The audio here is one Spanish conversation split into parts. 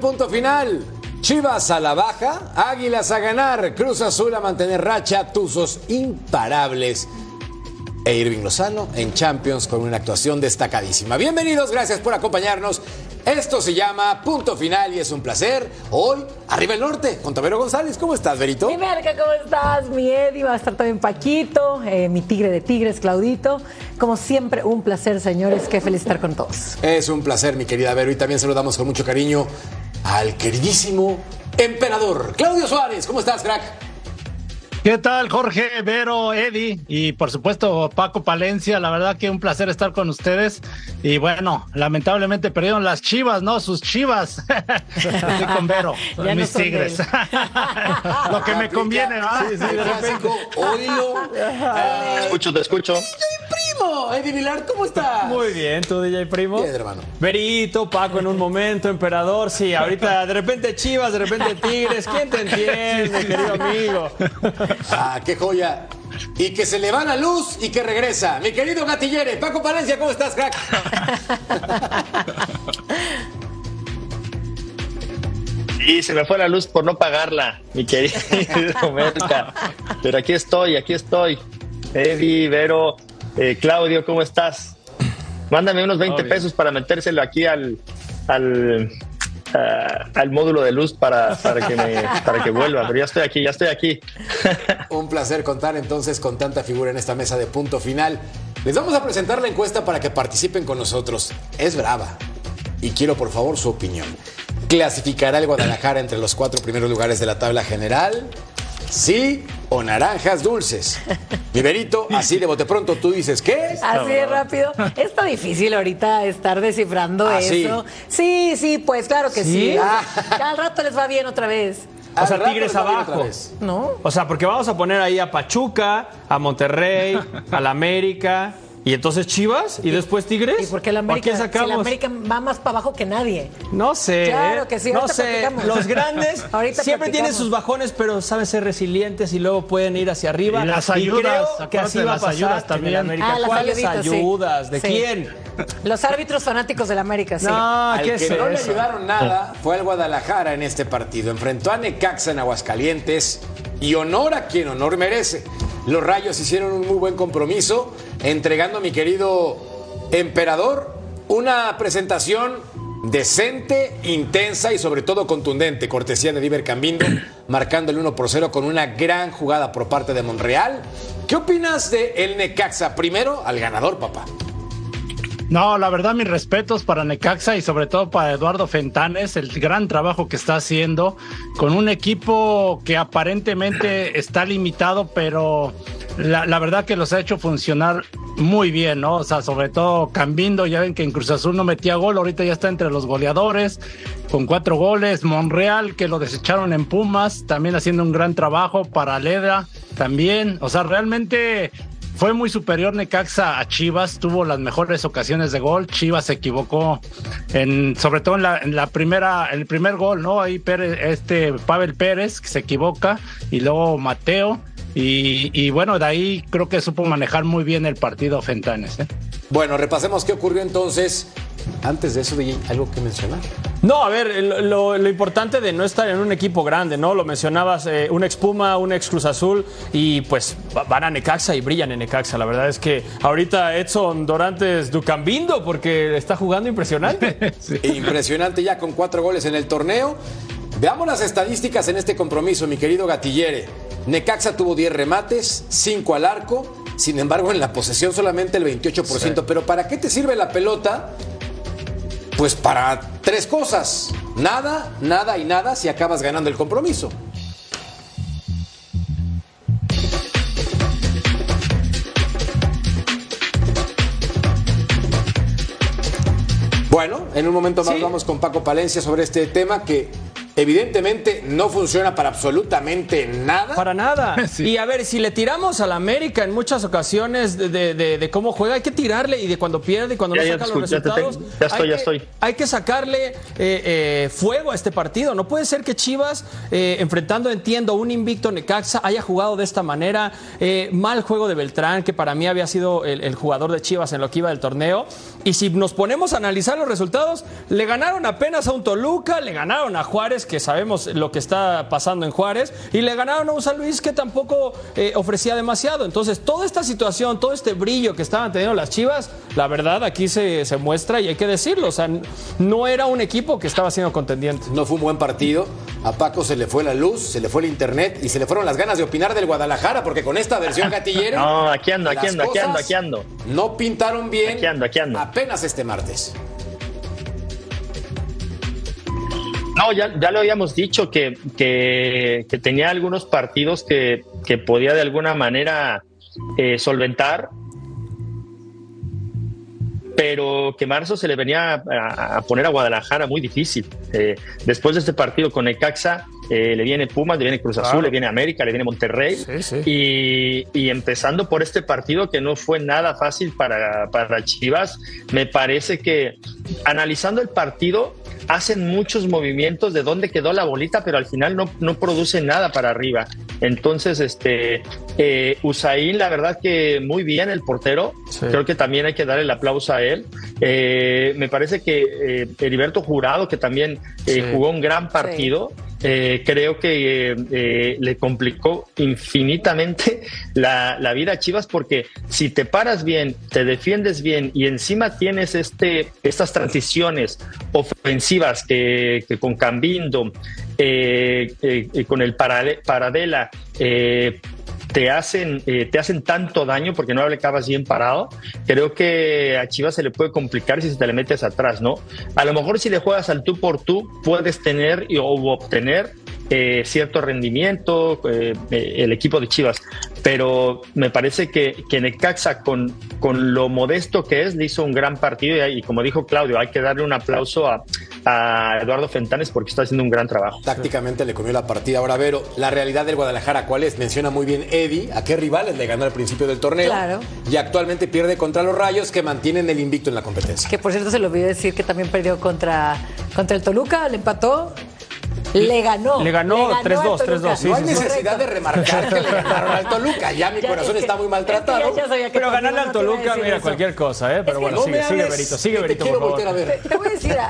Punto final. Chivas a la baja, Águilas a ganar, Cruz Azul a mantener racha, Tuzos imparables e Irving Lozano en Champions con una actuación destacadísima. Bienvenidos, gracias por acompañarnos. Esto se llama Punto Final y es un placer. Hoy, arriba el norte, con Tavero González. ¿Cómo estás, Verito? Mi Merca, ¿cómo estás? Mi Eddie, va a estar también Paquito, eh, mi tigre de tigres, Claudito. Como siempre, un placer, señores. Qué feliz estar con todos. Es un placer, mi querida Vero, y también saludamos con mucho cariño al queridísimo emperador Claudio Suárez. ¿Cómo estás, crack? ¿Qué tal, Jorge, Vero, Eddie y por supuesto Paco Palencia? La verdad que un placer estar con ustedes. Y bueno, lamentablemente perdieron las chivas, ¿no? Sus chivas. Estoy con Vero, Ya mis tigres. Lo que me conviene, ¿va? Sí, sí, de repente. Odio. Te escucho, te escucho. Primo! Eddie Vilar, ¿cómo estás? Muy bien, tú DJ Primo. Bien, hermano. Verito, Paco en un momento, Emperador, sí, ahorita de repente Chivas, de repente Tigres, ¿quién te entiende, querido amigo? Ah, qué joya. Y que se le va la luz y que regresa. Mi querido Gatillere, Paco Palencia, ¿cómo estás, crack? Y se me fue la luz por no pagarla, mi querido Merca. Pero aquí estoy, aquí estoy. Eddie, Vero, eh, Claudio, ¿cómo estás? Mándame unos 20 Todo bien. pesos para metérselo aquí al, al, ah, al módulo de luz para, para, que me, para que vuelva. Pero ya estoy aquí, ya estoy aquí. Un placer contar entonces con tanta figura en esta mesa de punto final. Les vamos a presentar la encuesta para que participen con nosotros. Es brava. Y quiero por favor su opinión. ¿Clasificará el Guadalajara entre los cuatro primeros lugares de la tabla general? ¿Sí o naranjas dulces? Viverito, así de bote pronto tú dices, ¿qué? Así de rápido. Está difícil ahorita estar descifrando ¿Ah, eso. Sí, sí, pues claro que sí. ¿Sí? Ah. Al rato les va bien otra vez. O sea, Al Tigres abajo. ¿No? O sea, porque vamos a poner ahí a Pachuca, a Monterrey, a la América, y entonces Chivas, y después Tigres. ¿Y por qué la ¿O a América, si la América va más para abajo que nadie? No sé. Claro ¿eh? que sí, No ahorita sé. platicamos. Los grandes Ahorita siempre tienen sus bajones, pero saben ser resilientes y luego pueden ir hacia arriba. Y las ayudas, creo que así de va a las pasar ayudas también. América. Ah, las ¿Cuáles ayuditas, sí. ayudas? ¿De Sí. quién? Los árbitros fanáticos del América, sí. No, Al ¿qué que es no le ayudaron nada fue el Guadalajara en este partido. Enfrentó a Necaxa en Aguascalientes y honor a quien honor merece. Los Rayos hicieron un muy buen compromiso, entregando a mi querido emperador una presentación decente, intensa y sobre todo contundente, cortesía de Diver Cambindo, marcando el 1 por 0 con una gran jugada por parte de Monreal. ¿Qué opinas de el Necaxa? Primero al ganador, papá. No, la verdad, mis respetos para Necaxa y sobre todo para Eduardo Fentanes, el gran trabajo que está haciendo con un equipo que aparentemente está limitado, pero la, la verdad que los ha hecho funcionar muy bien, ¿no? O sea, sobre todo Cambindo, ya ven que en Cruz Azul no metía gol, ahorita ya está entre los goleadores, con cuatro goles, Monreal, que lo desecharon en Pumas, también haciendo un gran trabajo, para Leda también, o sea, realmente fue muy superior Necaxa a Chivas, tuvo las mejores ocasiones de gol. Chivas se equivocó en, sobre todo en la, en primera, el primer gol, ¿no? Ahí este Pavel Pérez se equivoca y luego Mateo. Y, bueno, de ahí creo que supo manejar muy bien el partido Fentanes. ¿eh? Bueno, repasemos qué ocurrió entonces. Antes de eso, algo que mencionar. No, a ver, lo, importante de no estar en un equipo grande, ¿no? Lo mencionabas, eh, un ex Puma, un ex Cruz Azul, y pues va- van a Necaxa y brillan en Necaxa. La verdad es que ahorita Edson Dorantes Ducambindo, porque está jugando impresionante. Impresionante ya con cuatro goles en el torneo. Veamos las estadísticas en este compromiso, mi querido Gatillere. Necaxa tuvo 10 remates, 5 al arco, sin embargo en la posesión solamente el 28%. Pero ¿para qué te sirve la pelota? Pues para tres cosas. Nada, nada y nada si acabas ganando el compromiso. Bueno, en un momento más Sí. vamos con Paco Palencia sobre este tema que evidentemente no funciona para absolutamente nada. Para nada. Sí. Y a ver, si le tiramos al América en muchas ocasiones de, de- de- de cómo juega, hay que tirarle y de cuando pierde y cuando Ya, no saca los escuché, ya te resultados. tengo. Ya estoy, hay ya que- estoy. Hay que sacarle eh, eh, fuego a este partido. No puede ser que Chivas, eh, enfrentando, entiendo, un invicto Necaxa, haya jugado de esta manera. Eh, mal juego de Beltrán, que para mí había sido el, el jugador de Chivas en lo que iba del torneo. Y si nos ponemos a analizar los resultados, le ganaron apenas a un Toluca, le ganaron a Juárez, que sabemos lo que está pasando en Juárez, y le ganaron a un San Luis que tampoco eh, ofrecía demasiado. Entonces, toda esta situación, todo este brillo que estaban teniendo las Chivas, la verdad aquí se, se muestra y hay que decirlo. O sea, no era un equipo que estaba siendo contendiente. No fue un buen partido. A Paco se le fue la luz, se le fue el internet y se le fueron las ganas de opinar del Guadalajara, porque con esta versión gatillera. No, aquí ando, aquí ando, aquí ando, aquí ando. No pintaron bien. Aquí ando, aquí ando. Apenas este martes. No, ya, ya lo habíamos dicho que, que, que tenía algunos partidos que, que podía de alguna manera eh, solventar, pero que marzo se le venía a, poner a Guadalajara muy difícil. Eh, después de este partido con Necaxa, eh, le viene Pumas, le viene Cruz Azul, Claro. le viene América, le viene Monterrey. Sí, sí. Y, y empezando por este partido que no fue nada fácil para, para Chivas, me parece que analizando el partido hacen muchos movimientos de dónde quedó la bolita, pero al final no, no produce nada para arriba. Entonces, este eh, Usain, la verdad que muy bien el portero. Sí. Creo que también hay que darle el aplauso a él. Eh, me parece que eh, Heriberto Jurado, que también eh, Sí. jugó un gran partido, eh, creo que eh, le complicó infinitamente la, la vida a Chivas porque si te paras bien, te defiendes bien y encima tienes este, estas transiciones ofensivas que, con Cambindo, eh, con el parade- Paradela, te hacen, eh, te hacen tanto daño porque no le acabas bien parado, creo que a Chivas se le puede complicar si te le metes atrás, ¿no? A lo mejor si le juegas al tú por tú, puedes tener o obtener eh, cierto rendimiento eh, el equipo de Chivas, pero me parece que, que Necaxa con, con lo modesto que es, le hizo un gran partido y como dijo Claudio, hay que darle un aplauso a, a Eduardo Fentanes porque está haciendo un gran trabajo. Tácticamente le comió la partida. Ahora, Vero, la realidad del Guadalajara, ¿cuál es? Menciona muy bien Eddie, a qué rivales le ganó al principio del torneo. Claro. Y actualmente pierde contra los Rayos, que mantienen el invicto en la competencia. Que por cierto se lo olvidé decir que también perdió contra, contra el Toluca, le empató. Le ganó. Le ganó al 3-2, Toluca. 3-2, sí, no hay necesidad de remarcar que le ganaron al Toluca. Ya mi Ya, corazón es que- está muy es maltratado. Pero ganarle al Toluca, mira, eso. cualquier cosa, ¿eh? Pero bueno, no sigue, sigue Berito, sigue Berito, quiero por favor. voltear a ver. Te voy a decir, a,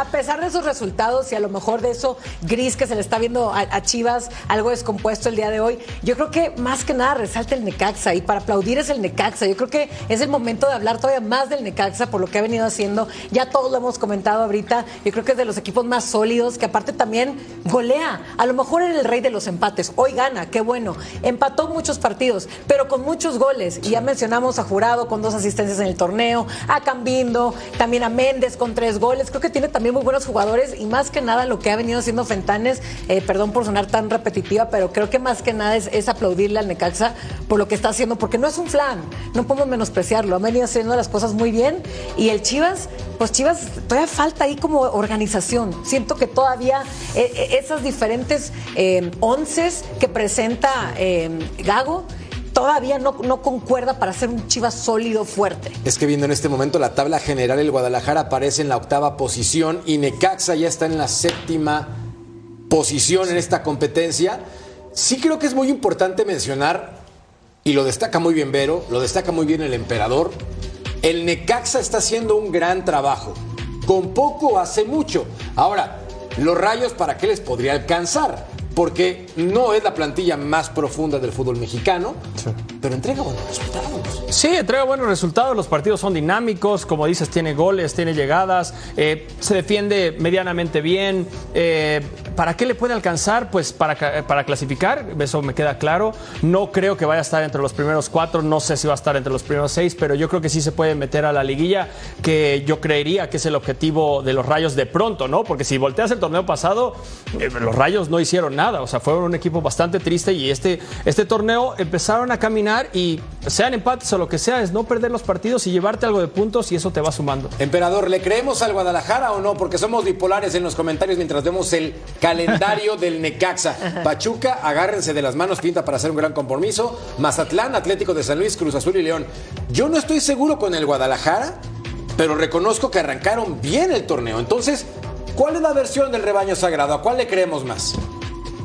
a pesar de esos resultados y a lo mejor de eso gris que se le está viendo a, a Chivas, algo descompuesto el día de hoy, yo creo que más que nada resalta el Necaxa y para aplaudir es el Necaxa. Yo creo que es el momento de hablar todavía más del Necaxa por lo que ha venido haciendo. Ya todos lo hemos comentado ahorita. Yo creo que es de los equipos más sólidos que aparte también golea. A lo mejor era el rey de los empates. Hoy gana, qué bueno. Empató muchos partidos, pero con muchos goles. Y ya mencionamos a Jurado con dos asistencias en el torneo, a Cambindo, también a Méndez con tres goles. Creo que tiene también muy buenos jugadores y más que nada lo que ha venido haciendo Fentanes, eh, perdón por sonar tan repetitiva, pero creo que más que nada es, aplaudirle al Necaxa por lo que está haciendo, porque no es un flan, no podemos menospreciarlo. Ha venido haciendo las cosas muy bien y el Chivas, pues Chivas, todavía falta ahí como organización. Siento que todavía eh, eh, esas diferentes eh, onces que presenta eh, Gago todavía no, no concuerda para ser un Chivas sólido, fuerte. Es que viendo en este momento la tabla general, el Guadalajara aparece en la octava posición y Necaxa ya está en la séptima posición en esta competencia. Sí creo que es muy importante mencionar, y lo destaca muy bien Vero, lo destaca muy bien el emperador, el Necaxa está haciendo un gran trabajo. Con poco hace mucho. Ahora, los rayos, ¿para qué les podría alcanzar? Porque no es la plantilla más profunda del fútbol mexicano, pero entrega buenos resultados. Sí, entrega buenos resultados, los partidos son dinámicos, como dices, tiene goles, tiene llegadas, eh, se defiende medianamente bien. Eh, ¿Para qué le puede alcanzar? Pues para, para clasificar, eso me queda claro. No creo que vaya a estar entre los primeros cuatro, no sé si va a estar entre los primeros seis, pero yo creo que sí se puede meter a la liguilla, que yo creería que es el objetivo de los Rayos de pronto, ¿no? Porque si volteas el torneo pasado, eh, los Rayos no hicieron nada, o sea, fueron un equipo bastante triste y este, este torneo empezaron a caminar y sean empates o lo que sea, es no perder los partidos y llevarte algo de puntos y eso te va sumando. Emperador, ¿le creemos al Guadalajara o no? Porque somos bipolares en los comentarios mientras vemos el calendario del Necaxa. Pachuca, agárrense de las manos, pinta para hacer un gran compromiso. Mazatlán, Atlético de San Luis, Cruz Azul y León. Yo no estoy seguro con el Guadalajara, pero reconozco que arrancaron bien el torneo. Entonces, ¿cuál es la versión del rebaño sagrado? ¿A cuál le creemos más?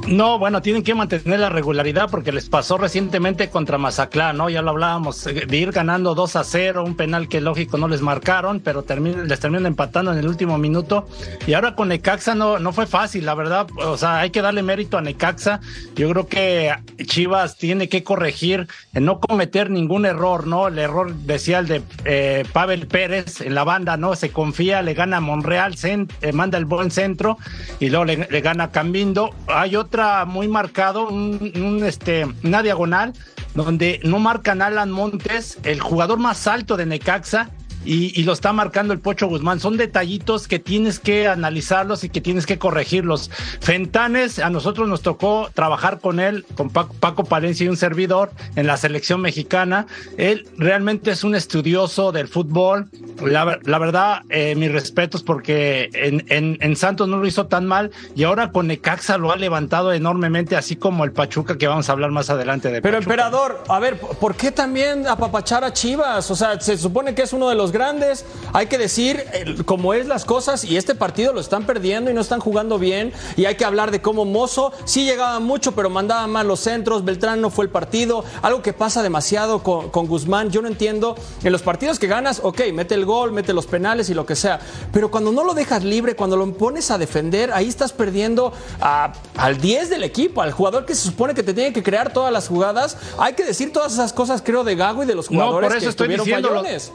No, bueno, tienen que mantener la regularidad porque les pasó recientemente contra Mazatlán, ¿no? Ya lo hablábamos, eh, de ir ganando 2 a 0, un penal que lógico no les marcaron, pero les terminan empatando en el último minuto. Y ahora con Necaxa no, no fue fácil, la verdad. O sea, hay que darle mérito a Necaxa. Yo creo que Chivas tiene que corregir, no cometer ningún error, ¿no? El error, decía el de eh, Pavel Pérez en la banda, ¿no? Se confía, le gana a Monreal, eh, manda el buen centro y luego le, le gana Cambindo. Hay otro muy marcado, un, este, una diagonal, donde no marcan Alan Montes, el jugador más alto de Necaxa, y, lo está marcando el Pocho Guzmán. Son detallitos que tienes que analizarlos y que tienes que corregirlos. Fentanes, a nosotros nos tocó trabajar con él, con Paco, Palencia y un servidor en la selección mexicana. Él realmente es un estudioso del fútbol. La, verdad, eh, mis respetos porque en, en, Santos no lo hizo tan mal y ahora con Necaxa lo ha levantado enormemente, así como el Pachuca, que vamos a hablar más adelante de Pero emperador, a ver, ¿por qué también apapachar a Chivas? O sea, se supone que es uno de los grandes. Hay que decir cómo es las cosas y este partido lo están perdiendo y no están jugando bien. Y hay que hablar de cómo Mozo sí llegaba mucho, pero mandaba mal los centros. Beltrán no fue el partido. Algo que pasa demasiado con, Guzmán. Yo no entiendo. En los partidos que ganas, ok, mete el gol, mete los penales y lo que sea. Pero cuando no lo dejas libre, cuando lo pones a defender, ahí estás perdiendo al 10 del equipo, al jugador que se supone que te tiene que crear todas las jugadas. Hay que decir todas esas cosas, creo, de Gago y de los jugadores por eso que estoy estuvieron fallones.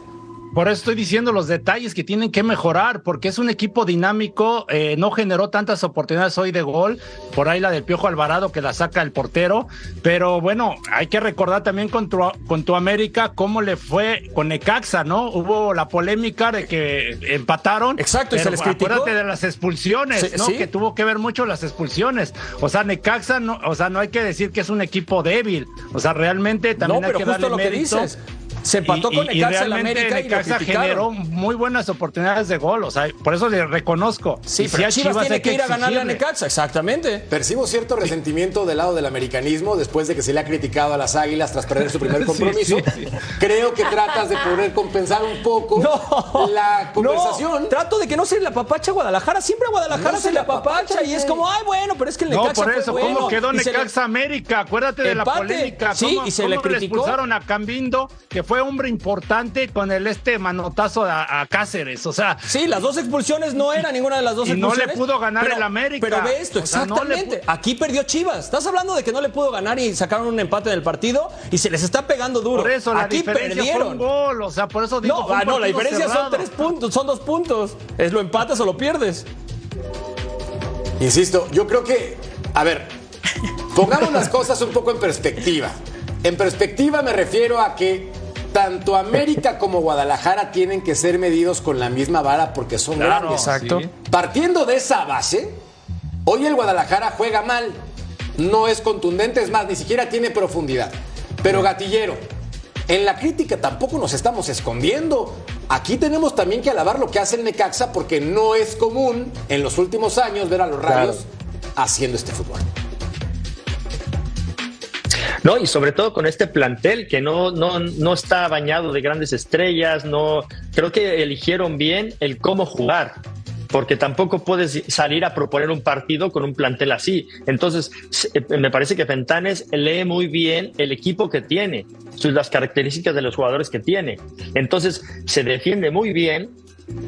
Por eso estoy diciendo los detalles que tienen que mejorar, porque es un equipo dinámico, eh, no generó tantas oportunidades hoy de gol, por ahí la del Piojo Alvarado que la saca el portero, pero bueno, hay que recordar también con tu, con tu América cómo le fue con Necaxa, ¿no? Hubo la polémica de que empataron. Exacto, y se les criticó. Acuérdate de las expulsiones, ¿no? Que tuvo que ver mucho las expulsiones. O sea, Necaxa, no, o sea, no hay que decir que es un equipo débil, o sea, realmente también hay que darle lo mérito. Que dices se empató con Necaxa en América Necaxa generó muy buenas oportunidades de gol, o sea, por eso le reconozco. Sí, pero Chivas, tiene que ir a ganarle a Necaxa, exactamente. Percibo cierto resentimiento del lado del americanismo después de que se le ha criticado a las Águilas tras perder su primer compromiso. Creo que tratas de poder compensar un poco la conversación. trato de que no se la papacha Guadalajara, siempre a Guadalajara se, la papacha y es como, ay, bueno, pero es que el Necaxa No, por eso, ¿cómo quedó Necaxa América? Acuérdate de la polémica. Sí, y se le criticó. expulsaron a Cambindo, que fue hombre importante con el este manotazo a, Cáceres. O sea. Sí, las dos expulsiones no eran ninguna de las dos y expulsiones. no le pudo ganar el América. Pero ve esto, exactamente. Aquí perdió Chivas. Estás hablando de que no le pudo ganar y sacaron un empate en el partido y se les está pegando duro. Por eso, Aquí la perdieron. Fue un gol, o sea, por eso digo. No, ah, no, la diferencia son tres puntos, son dos puntos. Es lo empatas o lo pierdes. Insisto, yo creo que. A ver, pongamos las cosas un poco en perspectiva. En perspectiva me refiero a que tanto América como Guadalajara tienen que ser medidos con la misma vara porque son grandes. Exacto. Partiendo de esa base, hoy el Guadalajara juega mal, no es contundente, es más, ni siquiera tiene profundidad. Pero gatillero, en la crítica tampoco nos estamos escondiendo. Aquí tenemos también que alabar lo que hace el Necaxa porque no es común en los últimos años ver a los rayos haciendo este fútbol. No, y sobre todo con este plantel que no, no, no está bañado de grandes estrellas, no creo que eligieron bien el cómo jugar. porque tampoco puedes salir a proponer un partido con un plantel así. Entonces, eh, me parece que Fentanes lee muy bien el equipo que tiene, las características de los jugadores que tiene. Entonces, se defiende muy bien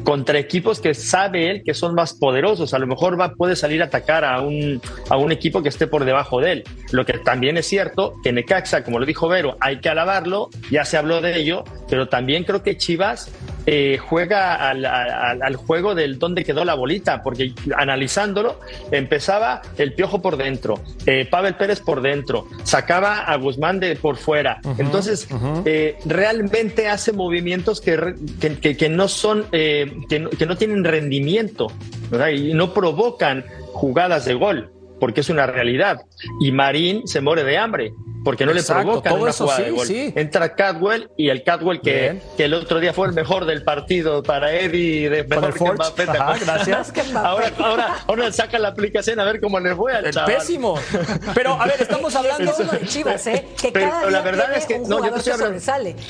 contra equipos que sabe él que son más poderosos. A lo mejor va, puede salir a atacar a un, a un equipo que esté por debajo de él. Lo que también es cierto que Necaxa, como lo dijo Vero, hay que alabarlo, ya se habló de ello, pero también creo que Chivas eh, juega al, juego del dónde quedó la bolita, porque analizándolo, empezaba el piojo por dentro, eh, Pavel Pérez por dentro, sacaba a Guzmán de por fuera. Entonces, eh, realmente hace movimientos que, que, no son, que que, no, tienen rendimiento y no provocan jugadas de gol porque es una realidad. Y Marín se muere de hambre porque no le provoca una jugada de gol. Entra Cadwell y el Cadwell que, que, el otro día fue el mejor del partido para Eddie, de mejor que Mbappé, gracias. ahora, ahora, ahora saca la aplicación a ver cómo le fue al chaval. Pésimo. Pero a ver, estamos hablando de Chivas, ¿eh? Que Pero cada la verdad es que no, yo te estoy hablando.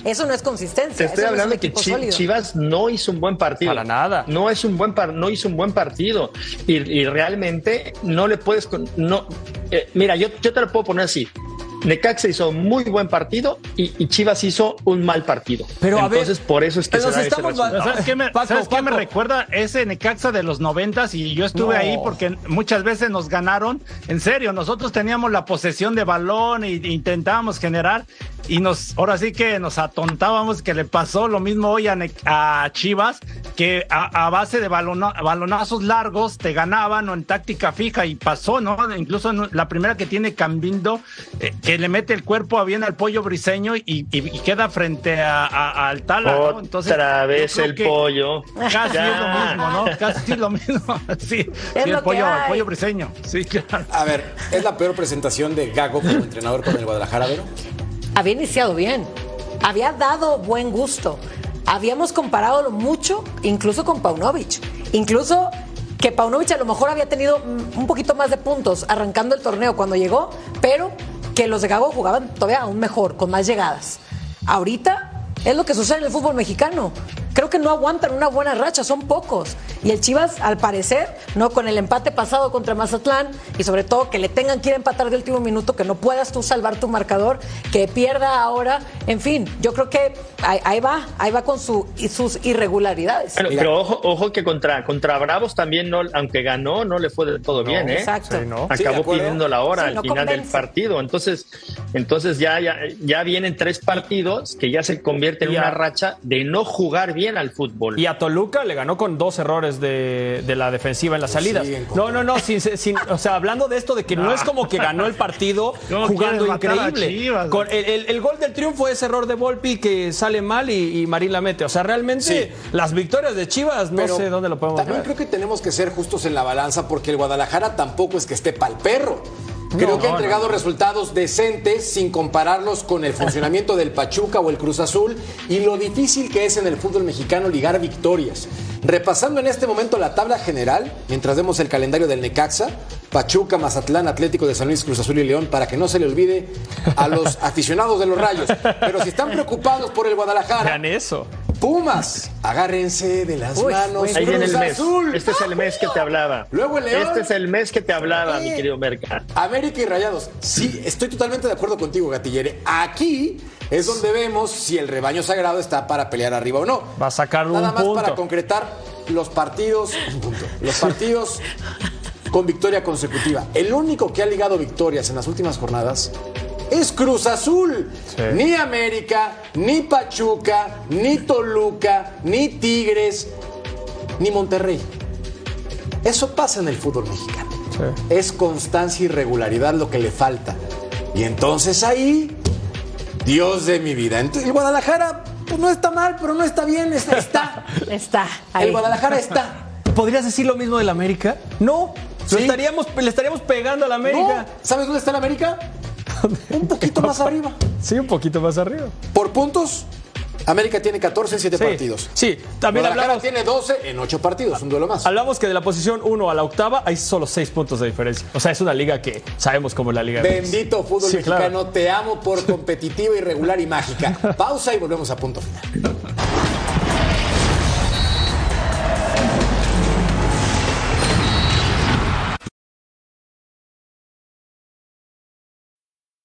Eso no es consistencia. Te estoy hablando que Chivas no hizo un buen partido. Para nada. No es un buen no hizo un buen partido y, y realmente no le puedes no eh, mira, yo, yo te lo puedo poner así. Necaxa hizo muy buen partido y, Chivas hizo un mal partido. Pero Entonces, por eso es que se da estamos ¿Sabes qué me, ¿sabes qué me recuerda ese Necaxa de los noventas? Y yo estuve ahí porque muchas veces nos ganaron. En serio, nosotros teníamos la posesión de balón e intentábamos generar y nos, ahora sí que nos atontábamos que le pasó lo mismo hoy a, Chivas, que a, base de balonazos largos te ganaban o en táctica fija y pasó, ¿no? Incluso la primera que tiene Cambindo, eh, que le mete el cuerpo bien al pollo briseño y, queda frente a, al Tala, ¿no? Entonces, Otra vez el pollo. Casi es lo mismo, ¿no? Casi lo mismo. sí, el, pollo, el pollo briseño. Sí, claro. A ver, ¿es la peor presentación de Gago como entrenador con el Guadalajara, Vero? había iniciado bien, había dado buen gusto. Habíamos comparado mucho, incluso con Paunovic. Incluso que Paunovic a lo mejor había tenido un poquito más de puntos arrancando el torneo cuando llegó, pero que los de Gago jugaban todavía aún mejor, con más llegadas. Ahorita es lo que sucede en el fútbol mexicano. Creo que no aguantan una buena racha, son pocos. Y el Chivas, al parecer, no con el empate pasado contra Mazatlán y sobre todo que le tengan que ir a empatar de último minuto, que no puedas tú salvar tu marcador, que pierda ahora. En fin, yo creo que ahí, va, ahí va con su, sus irregularidades. pero ojo, ojo que contra, contra Bravos también, no, aunque ganó, no le fue de todo bien, ¿eh? Exacto. Acabó pidiendo la hora al final del partido. Entonces, entonces ya, ya, ya vienen tres partidos que ya se convierten en una racha de no jugar bien al fútbol. Y a Toluca le ganó con dos errores de, la defensiva en las pues salidas. no, no, no, sin, o sea, hablando de esto de que no, es como que ganó el partido jugando increíble. con el, gol del triunfo es error de Volpi que sale mal y, Marín la mete. O sea, realmente las victorias de Chivas no sé dónde lo podemos También creo que tenemos que ser justos en la balanza porque el Guadalajara tampoco es que esté pa'l perro. Creo que ha entregado resultados decentes sin compararlos con el funcionamiento del Pachuca o el Cruz Azul y lo difícil que es en el fútbol mexicano ligar victorias. Repasando en este momento la tabla general, mientras vemos el calendario del Necaxa, Pachuca, Mazatlán, Atlético de San Luis, Cruz Azul y León, para que no se le olvide a los aficionados de los Rayos. Pero si están preocupados por el Guadalajara, Vean eso. Pumas, agárrense de las manos. Ahí viene el mes. Este es el mes que te hablaba. Luego el León. Este es el mes que te hablaba, mi querido Merca. América y Rayados. Sí, estoy totalmente de acuerdo contigo, Gatillere. Aquí es donde vemos si el rebaño sagrado está para pelear arriba o no. Va a sacar un Nada más punto. para concretar los partidos, los partidos con victoria consecutiva. El único que ha ligado victorias en las últimas jornadas es Cruz Azul. Ni América, ni Pachuca, ni Toluca, ni Tigres, ni Monterrey. Eso pasa en el fútbol mexicano. Es constancia y regularidad lo que le falta. Y entonces ahí, Dios de mi vida. Entonces, el Guadalajara pues no está mal, pero no está bien. Está. Está. El Guadalajara está. ¿Podrías decir lo mismo del América? No. estaríamos, le estaríamos pegando al América. ¿Sabes dónde está el América? un poquito más arriba. Sí, un poquito más arriba. Por puntos, América tiene 14 en 7 partidos. Sí, también hablamos. tiene 12 en 8 partidos, un duelo más. Hablamos que de la posición 1 a la octava hay solo 6 puntos de diferencia. O sea, es una liga que sabemos cómo es la liga. Bendito fútbol mexicano, te amo por competitiva, irregular y mágica. Pausa y volvemos a punto final.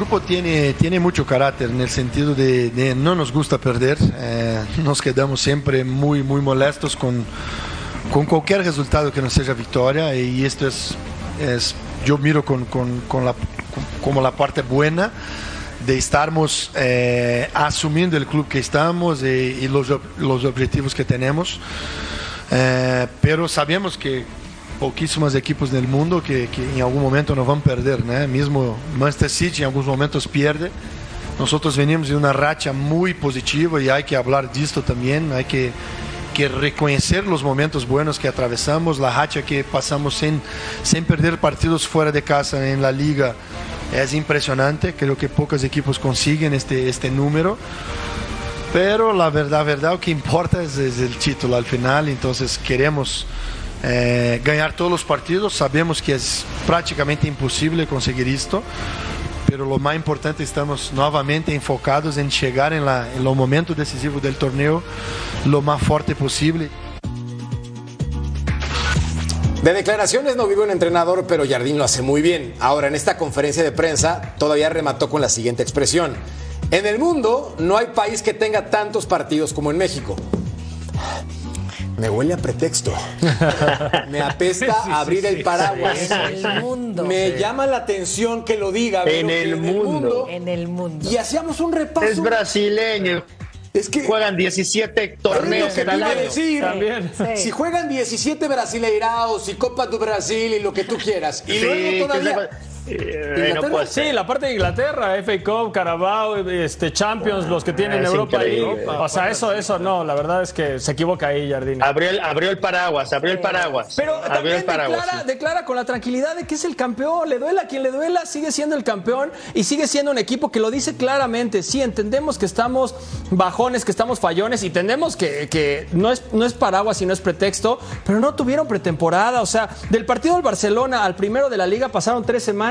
Grupo tiene, tiene mucho carácter en el sentido de, de no nos gusta perder, eh, nos quedamos siempre muy, muy molestos con, con cualquier resultado que no sea victoria y esto es, yo miro con, con, la, como la parte buena de estarmos eh, asumiendo el club que estamos y, y los, los objetivos que tenemos, Eh, pero sabemos que pouquíssimos equipos del mundo que, que en algún momento van a perder, ¿no? Mismo Manchester City en algunos momentos pierde. Nosotros venimos de una racha muy positiva y hay que hablar de esto también, hay que, que reconocer los momentos buenos que atravesamos, la racha que pasamos sin perder partidos fuera de casa en la liga. Es impresionante, creo que pocos equipos consiguen este, este número. Pero la verdad, verdad, lo que importa es, es el título al final, entonces queremos eh, ganar todos los partidos, sabemos que es prácticamente imposible conseguir esto, pero lo más importante estamos nuevamente enfocados en llegar en, la, en los momentos decisivos del torneo lo más fuerte posible. De declaraciones no vive un entrenador, pero Jardín lo hace muy bien. Ahora, en esta conferencia de prensa, todavía remató con la siguiente expresión. En el mundo no hay país que tenga tantos partidos como en México. Me huele a pretexto. Me apesta Sí, sí, abrir sí, el sí. paraguas. En el mundo. Me llama la atención que lo diga. En el que mundo. En el mundo. Y hacíamos un repaso. Es brasileño. Es que Juegan 17 Es torneos que en te el iba a año. decir. También. Sí. Si juegan 17 brasileiraos y Copa do Brasil y lo que tú quieras. Y Sí, luego todavía. Eh, no puede ser. Sí, la parte de Inglaterra, FA Cup, Carabao, este, Champions, los que tienen Es Europa ahí. O sea, eso, eso no, la verdad es que se equivoca ahí, Jardín. Abrió el, abrió el paraguas, abrió el paraguas. Pero abrió también el paraguas. declara, sí. declara con la tranquilidad de que es el campeón. Le duela a quien le duela, sigue siendo el campeón y sigue siendo un equipo que lo dice claramente. Sí, entendemos que estamos bajones, que estamos fallones y entendemos que, que no, es, no es paraguas y no es pretexto, pero no tuvieron pretemporada. O sea, del partido del Barcelona al primero de la liga pasaron tres semanas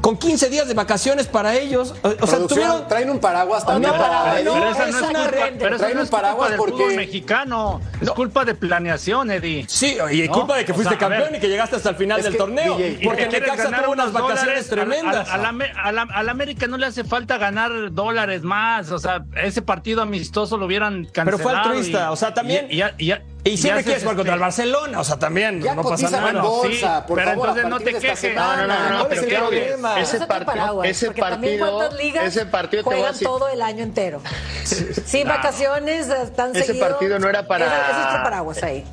con 15 días de vacaciones para ellos. O- O sea, tuvieron. traen un paraguas también No, para no. Pero esa es no es una culpa, pero traen no un es paraguas porque- mexicano. Es culpa de planeación, Eddie. Sí, y ¿No? culpa de que O fuiste sea, a ver. campeón y que llegaste hasta el final del que, torneo. DJ, porque Necaxa tuvo unas vacaciones tremendas. A, a- a la, Ame- a la- a la América no le hace falta ganar dólares más. O sea, ese partido amistoso lo hubieran cancelado. Pero fue altruista, y- o sea, también- Y, y- y- siempre quieres jugar contra el Barcelona, o sea, también Ya no pasa nada. en bolsa, sí, por pero favor, entonces no te quejes. No, no, no, no, ¿Cuál es pero el Claudio, problema? ese Ese es otro partido- paraguas, ese partido- cuántas ligas ese partido juegan todo el año entero. Sin vacaciones, tan Ese seguido. partido no era para- Ese es paraguas ahí.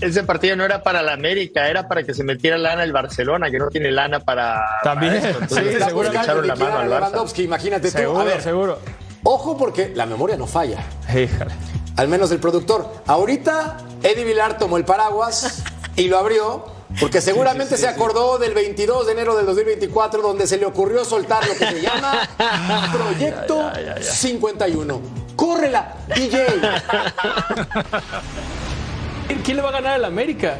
Ese partido no era para la América, era para que se metiera lana el Barcelona, que no tiene lana para. También, para. Entonces, sí, seguro. le echaron la mano al Barça. Imagínate tú. Seguro, A ver, seguro. ojo porque la memoria no falla. Híjole. Al menos del productor. Ahorita Eddie Vilar tomó el paraguas y lo abrió porque seguramente se acordó del 22 de enero del 2024 donde se le ocurrió soltar lo que se llama Proyecto 51. ¡Córrela, DJ! ¿Quién le va a ganar al América?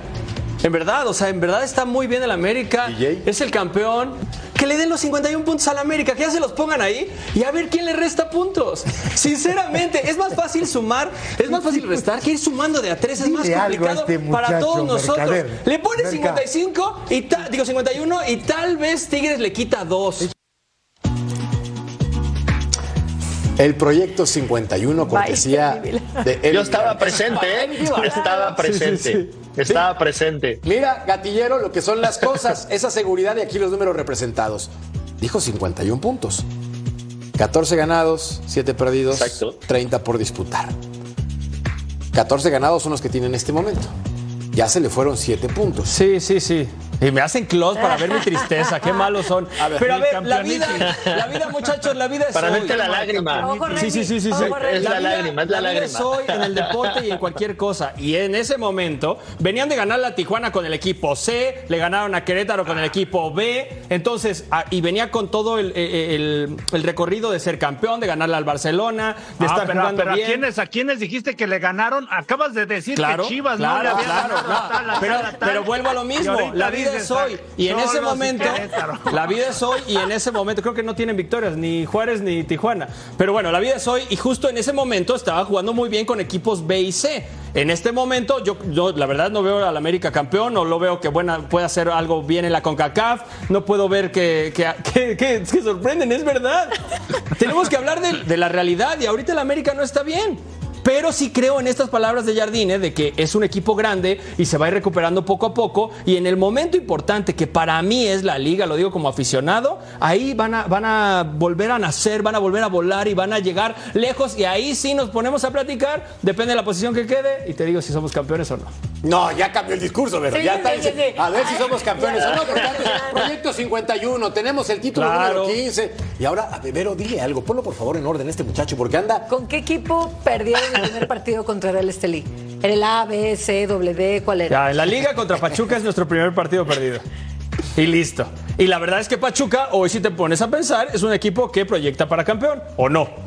En verdad, o sea, en verdad está muy bien el América. DJ. Es el campeón. Que le den los 51 puntos al América, que ya se los pongan ahí y a ver quién le resta puntos. Sinceramente, es más fácil sumar, es más fácil restar que ir sumando de a tres. Es más complicado este para todos nosotros. Mercader. Le pones Merca. 55 y digo 51 y tal vez Tigres le quita dos. El Proyecto 51, cortesía de Yo estaba presente, ¿eh? Estaba presente. Estaba presente. Mira, gatillero, lo que son las cosas, esa seguridad y aquí los números representados. Dijo 51 puntos. 14 ganados, 7 perdidos, Exacto. 30 por disputar. 14 ganados son los que tiene en este momento. Ya se le fueron 7 puntos. Sí, sí, sí. Y me hacen close para ver mi tristeza, qué malos son. Pero a ver, la vida, la vida, muchachos, la vida es Para hoy. verte la lágrima. Ojo, Sí, sí, sí, sí. Ojo. Es la vida- lágrima, es la vida lágrima. hoy en el deporte y en cualquier cosa. Y en ese momento venían de ganar la Tijuana con el equipo C, le ganaron a Querétaro con el equipo B, entonces, ah, y venía con todo el, el- el recorrido de ser campeón, de ganarle al Barcelona, de Ah, estar pero, jugando pero ¿a bien. quiénes, ¿a quiénes dijiste que le ganaron? Acabas de decir Claro, que Chivas no claro, le había claro, ganado no. a tal, a pero, tal, a pero vuelvo a lo mismo, la vida dices, es hoy. Y en ese momento, la vida es hoy y en ese momento, creo que no tienen victorias, ni Juárez ni Tijuana. Pero bueno, la vida es hoy y justo en ese momento estaba jugando muy bien con equipos B y C. En este momento, yo, yo la verdad no veo al América campeón, no lo veo que buena, pueda hacer algo bien en la CONCACAF, no puedo ver que, que, que, que- que sorprenden, es verdad. Tenemos que hablar de, de la realidad y ahorita el América no está bien. Pero sí creo en estas palabras de Jardine de que es un equipo grande y se va a ir recuperando poco a poco. Y en el momento importante, que para mí es la liga, lo digo como aficionado, ahí van a, van a volver a nacer, van a volver a volar y van a llegar lejos. Y ahí sí nos ponemos a platicar, depende de la posición que quede, y te digo si somos campeones o no. No, ya cambió el discurso, pero Sí, ya está. sí. A ver si somos campeones o no, proyecto 51, tenemos el título Claro. número 15. Y ahora, a ver, Vero, dile algo, ponlo por favor en orden este muchacho, porque anda. ¿Con qué equipo perdieron primer partido contra el Estelí? ¿Era el A, B, C, W? ¿Cuál era? Ya, en la liga contra Pachuca es nuestro primer partido perdido. Y listo. Y la verdad es que Pachuca, hoy si te pones a pensar, es un equipo que proyecta para campeón, ¿o no?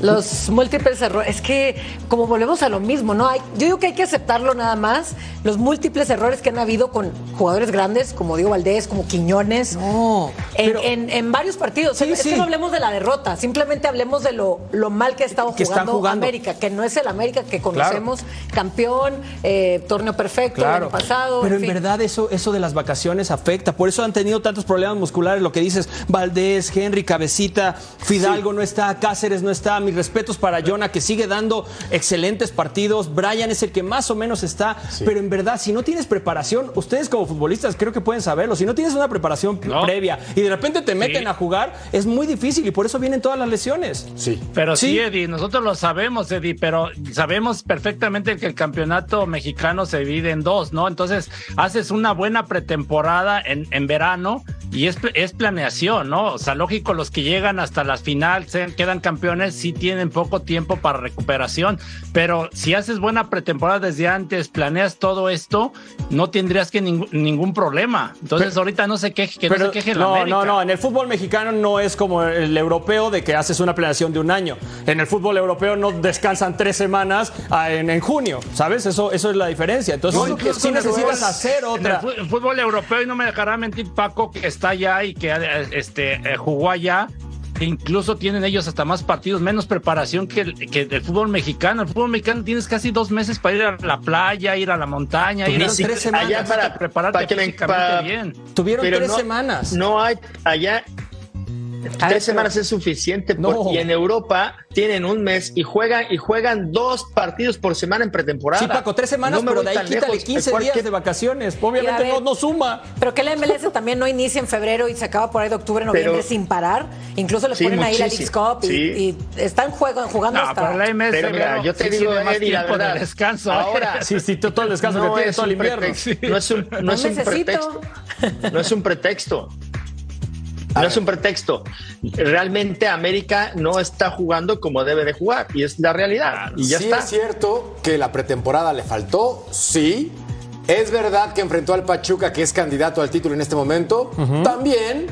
Los múltiples errores. Es que, como volvemos a lo mismo, ¿no? Hay, yo digo que hay que aceptarlo nada más. Los múltiples errores que han habido con jugadores grandes, como Diego Valdés, como Quiñones. No, En, pero- en- en varios partidos. Sí, que no hablemos de la derrota, simplemente hablemos de lo, lo mal que ha estado Que jugando, jugando. América, que no es el América que conocemos. Campeón, eh, torneo perfecto, el año pasado. Pero en, fin. verdad eso, eso de las vacaciones afecta. Por eso han tenido tantos problemas musculares. Lo que dices, Valdés, Henry, Cabecita, Fidalgo no está, Cáceres no está. Mis respetos para Jonah, que sigue dando excelentes partidos. Brian es el que más o menos está. Pero en verdad, si no tienes preparación, ustedes como futbolistas creo que pueden saberlo. Si no tienes una preparación No. previa y de repente te meten Sí. a jugar, es muy difícil y por eso vienen todas las lesiones. Sí. Pero sí. Sí. Eddie, nosotros lo sabemos, Eddie, pero sabemos perfectamente que el campeonato mexicano se divide en dos, ¿no? Entonces, haces una buena pretemporada en, en verano y es, es planeación, ¿no? O sea, lógico, los que llegan hasta las finales, se quedan campeones, sí tienen poco tiempo para recuperación, pero si haces buena pretemporada desde antes, planeas todo esto, no tendrías que ningún, ningún problema. Entonces, Pero- ahorita no se queje, que no se queje la no, América. no, no. En el fútbol mexicano no es como el europeo de que haces una planeación de un año. En el fútbol europeo no descansan tres semanas ah, en, en junio, ¿sabes? Eso, eso es la diferencia. Entonces, No, sí necesitas hacer otra. el fútbol europeo, y no me dejará mentir Paco, que está allá y que eh, este, eh, jugó allá. Incluso tienen ellos hasta más partidos, menos preparación que el, que el fútbol mexicano. El fútbol mexicano tienes casi dos meses para ir a la playa, ir a la montaña, ir a tres semanas. allá para, prepararte para que para- bien. Tuvieron Pero tres no- semanas. No hay allá. A ver, Tres semanas es suficiente No. por- y en Europa tienen un mes y juegan y juegan dos partidos por semana en pretemporada. Sí, Paco, tres semanas, No me pero voy de ahí quítale lejos. 15 ¿Cuál- días de vacaciones. Obviamente ver, no, no suma. Pero que la MLS también no inicia en febrero y se acaba por ahí de octubre, noviembre Pero- sin parar. Incluso le Sí, ponen ahí la Leagues. Cup y, Sí. y están juego- jugando No, hasta. pero la MS, Pero mira, yo te sí digo, más Eddie, la tiempo de verdad. descanso. ¿eh? Ahora, Sí, sí, todo el descanso que tiene es todo el invierno. pretexto. No es un, no No es un necesito. pretexto. No es un pretexto. No es un pretexto. Realmente América no está jugando como debe de jugar y es la realidad. Y ya sí está. es cierto que la pretemporada le faltó, sí. Es verdad que enfrentó al Pachuca, que es candidato al título en este momento, también.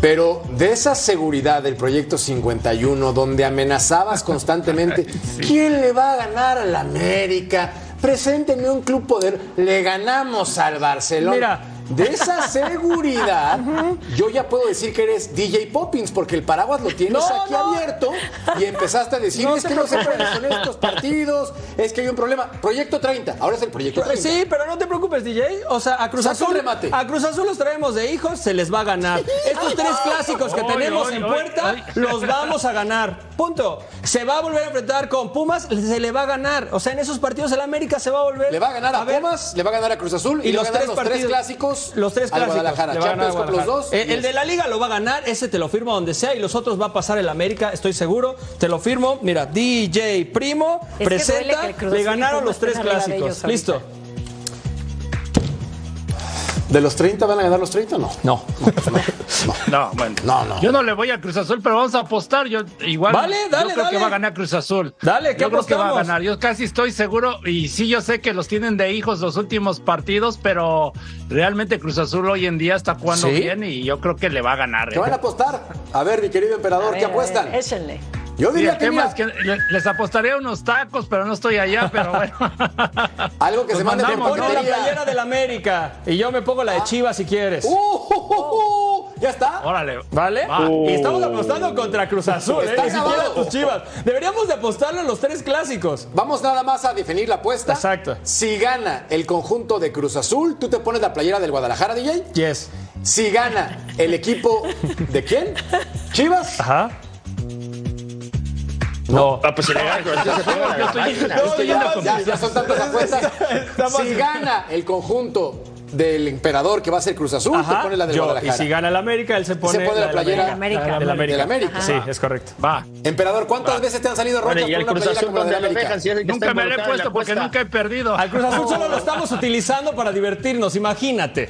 Pero de esa seguridad del proyecto 51, donde amenazabas constantemente, ¿quién le va a ganar al América? Preséntenme un club poder. Le ganamos al Barcelona. Mira. De esa seguridad, yo ya puedo decir que eres DJ Poppins, porque el paraguas lo tienes No, aquí no. abierto y empezaste a decir, No es que no se pueden son estos partidos, es que hay un problema. Proyecto 30, ahora es el proyecto 30. Sí, pero no te preocupes, DJ. O sea, a Cruz Azul. remate. A Cruz Azul los traemos de hijos, se les va a ganar. Estos tres clásicos que tenemos en puerta, los vamos a ganar. Punto. Se va a volver a enfrentar con Pumas, se le va a ganar. O sea, en esos partidos el América se va a volver. Le va a ganar a, Pumas, le va a ganar a Cruz Azul y, Y le va los a ganar tres los tres partidos. clásicos. Los tres al clásicos. Guadalajara. le va a ganar Champions los Guadalajara. dos. Y el de la liga lo va a ganar, ese te lo firmo donde sea y los otros va a pasar el América, estoy seguro. Te lo firmo. Mira, DJ Primo Es presenta, el le ganaron los tres clásicos. Listo. ¿De los 30 van a ganar los 30 o no? No. No, bueno. No, no. Yo no le voy a Cruz Azul, pero vamos a apostar. Yo igual. Vale, dale, Yo creo dale. que va a ganar Cruz Azul. Dale, ¿qué Yo creo que va a apostamos? ganar. Yo casi estoy seguro. Y sí, yo sé que los tienen de hijos los últimos partidos, pero realmente Cruz Azul hoy en día está jugando ¿Sí? bien y yo creo que le va a ganar. ¿Qué ¿eh? van a apostar? A ver, mi querido emperador, A ¿qué ver, apuestan? ver, Échenle. Yo diría el que, tema mira, es que le- les apostaría unos tacos, pero no estoy allá, pero bueno. algo que Nos se mande por Pone la playera del América y yo me pongo la de Chivas si quieres. Uh, uh, uh, uh, ¿Ya está? Órale. ¿Vale? Va. Y estamos apostando contra Cruz Azul, ¿eh? Ni siquiera tus Chivas. Deberíamos de apostarlo en los tres clásicos. Vamos nada más a definir la apuesta. Exacto. Si gana el conjunto de Cruz Azul, tú te pones la playera del Guadalajara, DJ. Yes. Si gana el equipo de quién? Chivas. Ajá. No. Ah, pues si le gana Cruz Azul, se ponga la Yo estoy- página. yo estoy yendo ya con- Ya, ya son tantas apuestas. está Si gana el conjunto del emperador que va a ser Cruz Azul, te Ajá. pones la del Yo, y Guadalajara. si gana el América, él se pone, pone la playera del América. Del América. Del América. Sí, es correcto. Va. Emperador, ¿cuántas veces te han salido Bueno, rochas y por una Cruz playera Azul, como la de ¿dónde lo América? dejan? Si Nunca me lo he la puesto porque nunca he perdido. Al Cruz Azul solo lo estamos utilizando para divertirnos, imagínate.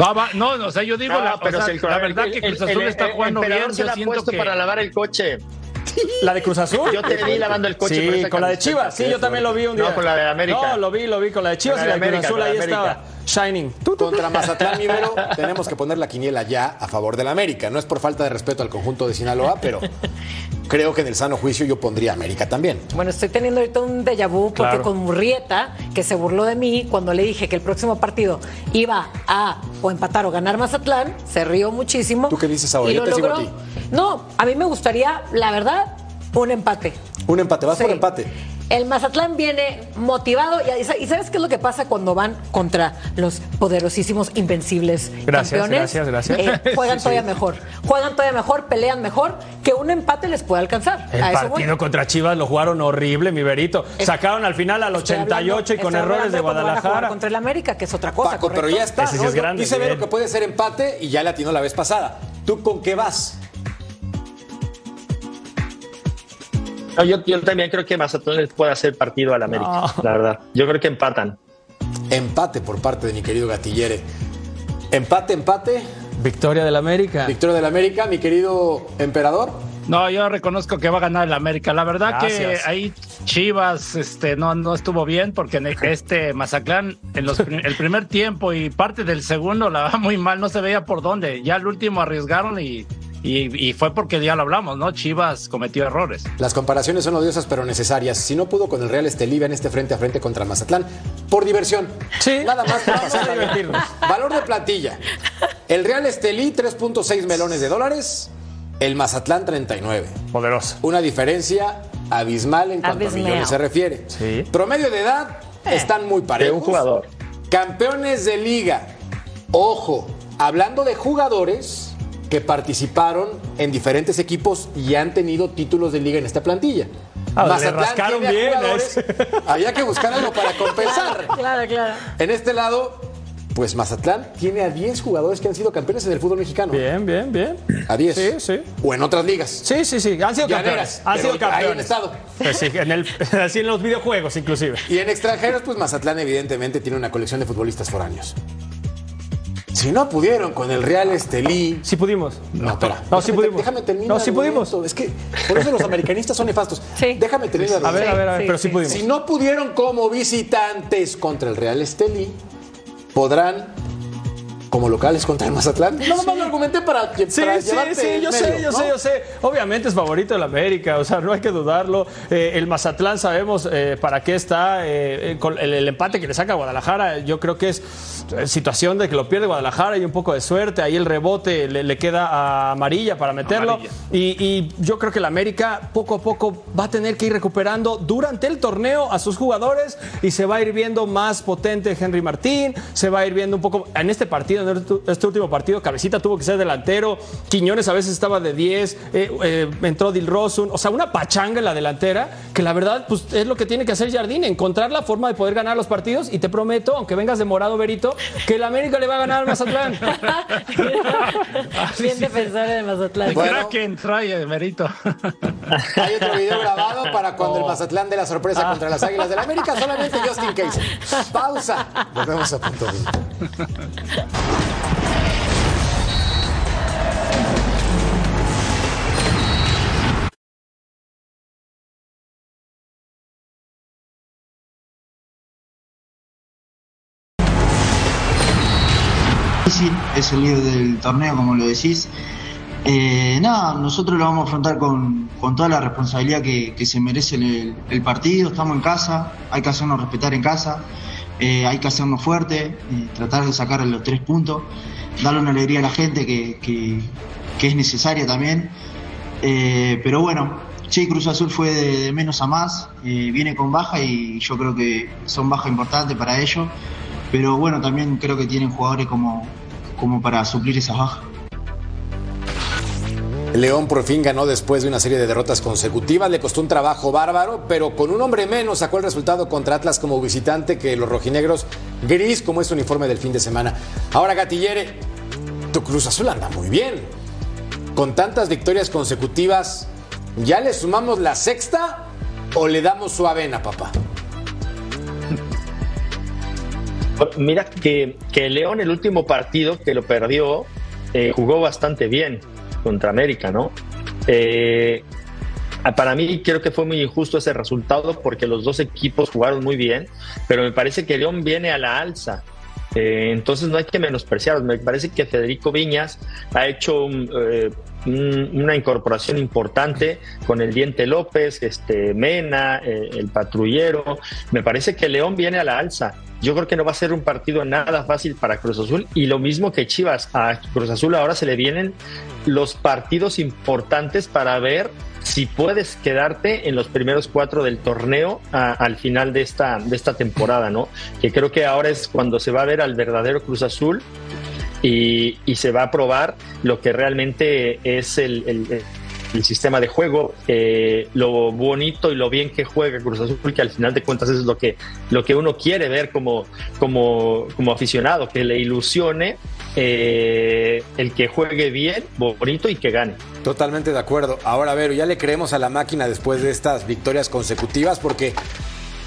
Va, va. No, no, o sea, yo digo, No, la, o pero sea, si el- la verdad el- que Cruz Azul el- está el jugando bien. se Yo la ha siento puesto que. para lavar el coche. ¿La de Cruz Azul? Yo te vi lavando el coche con Sí, con la de. Chivas. Sí, yo también lo vi un No, día. con la de América. No, lo vi, lo vi con la de Chivas y la de Cruz Azul ahí estaba. Shining. Tú, tú, Contra Mazatlán Ibero tenemos que poner la quiniela ya a favor del América. No es por falta de respeto al conjunto de Sinaloa, pero creo que en el sano juicio yo pondría América también. Bueno, estoy teniendo ahorita un déjà vu porque Claro. con Murrieta, que se burló de mí cuando le dije que el próximo partido iba a o empatar o ganar Mazatlán, se rió muchísimo. ¿Tú qué dices ahora? y Yo lo te sigo a logró. ti. No, a mí me gustaría, la verdad, un empate. Un empate, vas Sí. por empate. El Mazatlán viene motivado y, y ¿sabes qué es lo que pasa cuando van contra los poderosísimos invencibles Gracias, campeones? gracias, gracias. Eh, juegan Sí, todavía sí. mejor, juegan todavía mejor, pelean mejor, que un empate les puede alcanzar. El a eso voy. partido contra Chivas lo jugaron horrible, mi Verito. Sacaron al final al Estoy 88 y con errores de cuando van a jugar Guadalajara. contra el América, que es otra cosa. Paco, pero ya está. Ese sí Dice Vero que puede ser empate y ya le atinó la vez pasada. ¿Tú con qué vas? No, yo, yo también creo que Mazatlán les puede hacer partido al América, No. la verdad. Yo creo que empatan. Empate por parte de mi querido Gatillere. Empate, empate. Victoria del América. Victoria del América, mi querido emperador. No, yo reconozco que va a ganar el América. La verdad que ahí Chivas este, no, no estuvo bien porque en este Mazatlán, en los, el primer tiempo y parte del segundo, la va muy mal, no se veía por dónde. Ya el último arriesgaron y, y, y fue porque ya lo hablamos, ¿no? Chivas cometió errores. Las comparaciones son odiosas pero necesarias. Si no pudo con el Real Estelí, en este frente a frente contra Mazatlán, por diversión. Sí. Nada más para Vamos a divertirnos. Valor de plantilla. El Real Estelí, 3.6 melones de dólares. El Mazatlán, 39. Poderoso. Una diferencia abismal en cuanto a millones se refiere. Sí. Promedio de edad están muy parejos. De un jugador. Campeones de liga. Ojo, hablando de jugadores que participaron en diferentes equipos y han tenido títulos de liga en esta plantilla. Ah, le rascaron bien, ¿eh? Había que buscar algo para compensar. Claro, claro. En este lado, pues Mazatlán tiene a 10 jugadores que han sido campeones en el fútbol mexicano. Bien, bien, bien. A 10. Sí, sí. O en otras ligas. Sí, sí, sí. Han sido Llaneras, campeones. Han sido ahí campeones. han estado. Pues sí, en el, así en los videojuegos, inclusive. Y en extranjeros, pues Mazatlán evidentemente tiene una colección de futbolistas foráneos. Si no pudieron con el Real Estelí. Sí pudimos. No, espera. No, sí Déjame- pudimos. Déjame terminar. No, sí pudimos. Es que por eso los americanistas son nefastos. Sí. Déjame terminar. A ver, a ver, a ver, Sí, pero sí sí. pudimos. Si no pudieron como visitantes contra el Real Estelí, podrán como locales contra el Mazatlán. Nada más lo argumenté para, Sí, para sí, llevarte sí, el yo medio, sé, yo ¿no? sé, yo sé. Obviamente es favorito el América, o sea, no hay que dudarlo. Eh, el Mazatlán sabemos eh, para qué está. eh, con el, el empate que le saca a Guadalajara, yo creo que es situación de que lo pierde Guadalajara y un poco de suerte. Ahí el rebote le, le queda a Amarilla para meterlo. Amarilla. Y, y yo creo que el América poco a poco va a tener que ir recuperando durante el torneo a sus jugadores y se va a ir viendo más potente Henry Martín, se va a ir viendo un poco en este partido en este último partido. Cabecita tuvo que ser delantero. Quiñones a veces estaba de 10. Eh, eh, entró Dilrosun. O sea, una pachanga en la delantera que la verdad pues, es lo que tiene que hacer Jardín, encontrar la forma de poder ganar los partidos. Y te prometo, aunque vengas de morado, Berito, que el América le va a ganar al Mazatlán. Bien defensor de Mazatlán. Bueno, quien trae, Berito. Hay otro video grabado para cuando el Mazatlán de la sorpresa contra las Águilas del América. Solamente Justin Case. Pausa. Volvemos a punto. Es el líder del torneo, como lo decís. Eh, nada, nosotros lo vamos a afrontar con, toda la responsabilidad que, se merece el, partido. Estamos en casa, hay que hacernos respetar en casa, eh, hay que hacernos fuerte, eh, tratar de sacar los tres puntos, darle una alegría a la gente que, es necesaria también. pero bueno, Che Cruz Azul fue de, menos a más, viene con baja y yo creo que son bajas importantes para ellos. Pero bueno, también creo que tienen jugadores como, como para suplir esa baja. León por fin ganó después de una serie de derrotas consecutivas. Le costó un trabajo bárbaro, pero con un hombre menos sacó el resultado contra Atlas como visitante que los rojinegros gris, como es su uniforme del fin de semana. Ahora, Gatillere, tu Cruz Azul anda muy bien. Con tantas victorias consecutivas, ¿ya le sumamos la sexta o le damos su avena, papá? Mira que, que León, el último partido que lo perdió, eh, jugó bastante bien contra América, ¿no? Eh, para mí creo que fue muy injusto ese resultado porque los dos equipos jugaron muy bien, pero me parece que León viene a la alza. Eh, entonces no hay que menospreciarlos. Me parece que Federico Viñas ha hecho eh, una incorporación importante con el Diente López, este Mena, el patrullero. Me parece que León viene a la alza. Yo creo que no va a ser un partido nada fácil para Cruz Azul y lo mismo que Chivas. A Cruz Azul ahora se le vienen los partidos importantes para ver si puedes quedarte en los primeros cuatro del torneo al final de esta, de esta temporada, ¿no? Que creo que ahora es cuando se va a ver al verdadero Cruz Azul y, se va a probar lo que realmente es el el sistema de juego, eh, lo bonito y lo bien que juega Cruz Azul, que al final de cuentas es lo que, lo que uno quiere ver como, como, como aficionado, que le ilusione eh, el que juegue bien, bonito y que gane. Totalmente de acuerdo. Ahora, a ver, ya le creemos a la máquina después de estas victorias consecutivas porque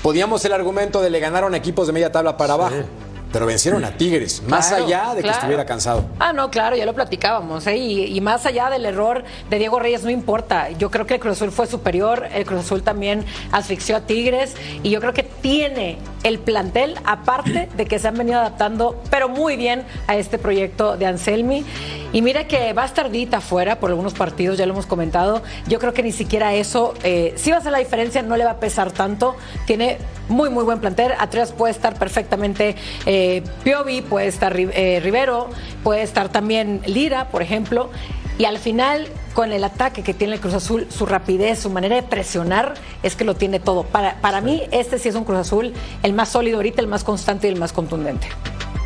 podíamos el argumento de le ganaron equipos de media tabla para abajo pero vencieron a Tigres, más allá de que estuviera cansado. Ah, no, claro, ya lo platicábamos, ¿eh? y, más allá del error de Diego Reyes, no importa. Yo creo que el Cruz Azul fue superior, el Cruz Azul también asfixió a Tigres, y yo creo que tiene el plantel, aparte de que se han venido adaptando, pero muy bien a este proyecto de Anselmi. Y mira que va a estar Dita fuera por algunos partidos, ya lo hemos comentado. Yo creo que ni siquiera eso, eh, si va a ser la diferencia, no le va a pesar tanto. Tiene muy, muy buen plantel. Atrás puede estar perfectamente eh, Piovi, puede estar eh, Rivero, puede estar también Lira, por ejemplo. Y al final, con el ataque que tiene el Cruz Azul, su rapidez, su manera de presionar, es que lo tiene todo. Para, para mí, este sí es un Cruz Azul, el más sólido ahorita, el más constante y el más contundente.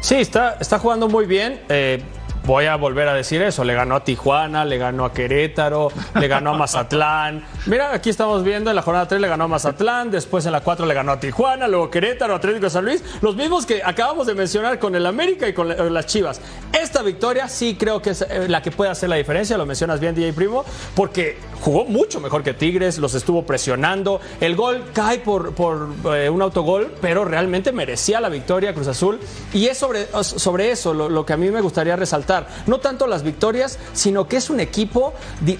Sí, está, está jugando muy bien. Eh, voy a volver a decir eso. Le ganó a Tijuana, le ganó a Querétaro, le ganó a Mazatlán. Mira, aquí estamos viendo en la jornada 3 le ganó a Mazatlán, después en la 4 le ganó a Tijuana, luego Querétaro, Atlético de San Luis. Los mismos que acabamos de mencionar con el América y con las Chivas. Esta victoria sí creo que es eh, la que puede hacer la diferencia, lo mencionas bien, DJ Primo, porque jugó mucho mejor que Tigres, los estuvo presionando. El gol cae por, eh, un autogol, pero realmente merecía la victoria Cruz Azul. Y es sobre, sobre eso lo, lo que a mí me gustaría resaltar no tanto las victorias, sino que es un equipo,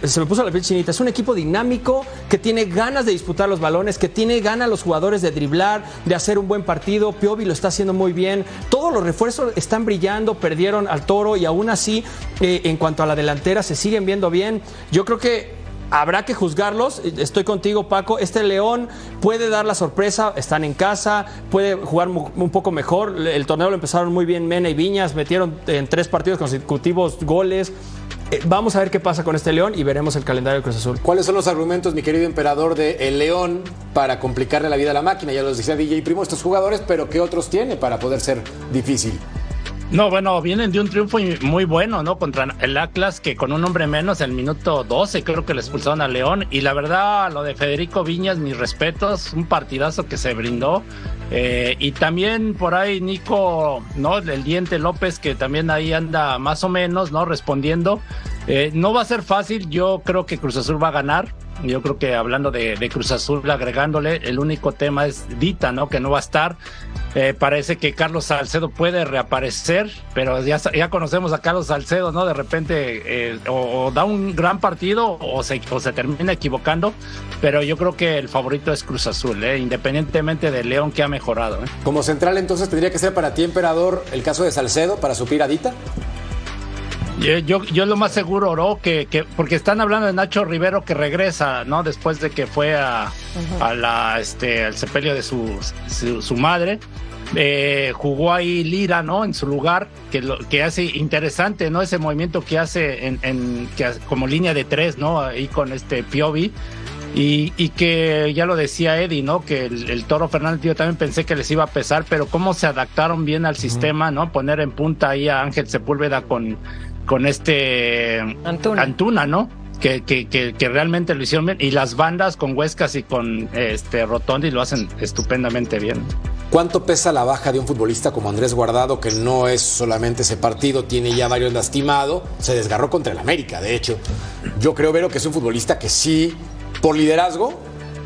se me puso la piel chinita, es un equipo dinámico que tiene ganas de disputar los balones, que tiene ganas los jugadores de driblar, de hacer un buen partido. Piovi lo está haciendo muy bien. Todos los refuerzos están brillando, perdieron al toro y aún así, eh, en cuanto a la delantera, se siguen viendo bien. Yo creo que habrá que juzgarlos. Estoy contigo, Paco. Este León puede dar la sorpresa, están en casa, puede jugar un poco mejor. El torneo lo empezaron muy bien Mena y Viñas, metieron en tres partidos consecutivos goles. Eh, vamos a ver qué pasa con este León y veremos el calendario de Cruz Azul. ¿Cuáles son los argumentos, mi querido emperador, de el León para complicarle la vida a la máquina? Ya los decía DJ Primo, estos jugadores, pero ¿qué otros tiene para poder ser difícil? No, bueno, vienen de un triunfo muy bueno, ¿no? Contra el Atlas, que con un hombre menos, el minuto 12, creo que le expulsaron a León. Y la verdad, lo de Federico Viñas, mis respetos, un partidazo que se brindó. Eh, y también por ahí Nico, ¿no? El Diente López, que también ahí anda más o menos, ¿no? Respondiendo. Eh, no va a ser fácil, yo creo que Cruz Azul va a ganar. Yo creo que hablando de, Cruz Azul, agregándole, el único tema es Dita, ¿no? Que no va a estar. Eh, parece que Carlos Salcedo puede reaparecer, pero ya, ya conocemos a Carlos Salcedo, ¿no? De repente eh, o, da un gran partido o se, termina equivocando, pero yo creo que el favorito es Cruz Azul, ¿eh? independientemente de León que ha mejorado. ¿eh? Como central, entonces tendría que ser para ti, emperador, el caso de Salcedo para suplir a Dita. Yo, yo, lo más seguro, Oro, que, que, porque están hablando de Nacho Rivero que regresa, ¿no? Después de que fue a, a la, este, al sepelio de su, su, madre. Eh, jugó ahí Lira, ¿no? En su lugar, que, lo, que hace interesante, ¿no? Ese movimiento que hace en, en que, como línea de tres, ¿no? Ahí con este Piovi. Y, y, que ya lo decía Eddie, ¿no? Que el, Toro Fernández, yo también pensé que les iba a pesar, pero cómo se adaptaron bien al sistema, ¿no? Poner en punta ahí a Ángel Sepúlveda con, con este Antuna, ¿no? Que, que, que, realmente lo hicieron bien. Y las bandas con Huescas y con este Rotondi lo hacen estupendamente bien. ¿Cuánto pesa la baja de un futbolista como Andrés Guardado, que no es solamente ese partido, tiene ya varios lastimados, se desgarró contra el América, de hecho? Yo creo, Vero, que es un futbolista que sí, por liderazgo,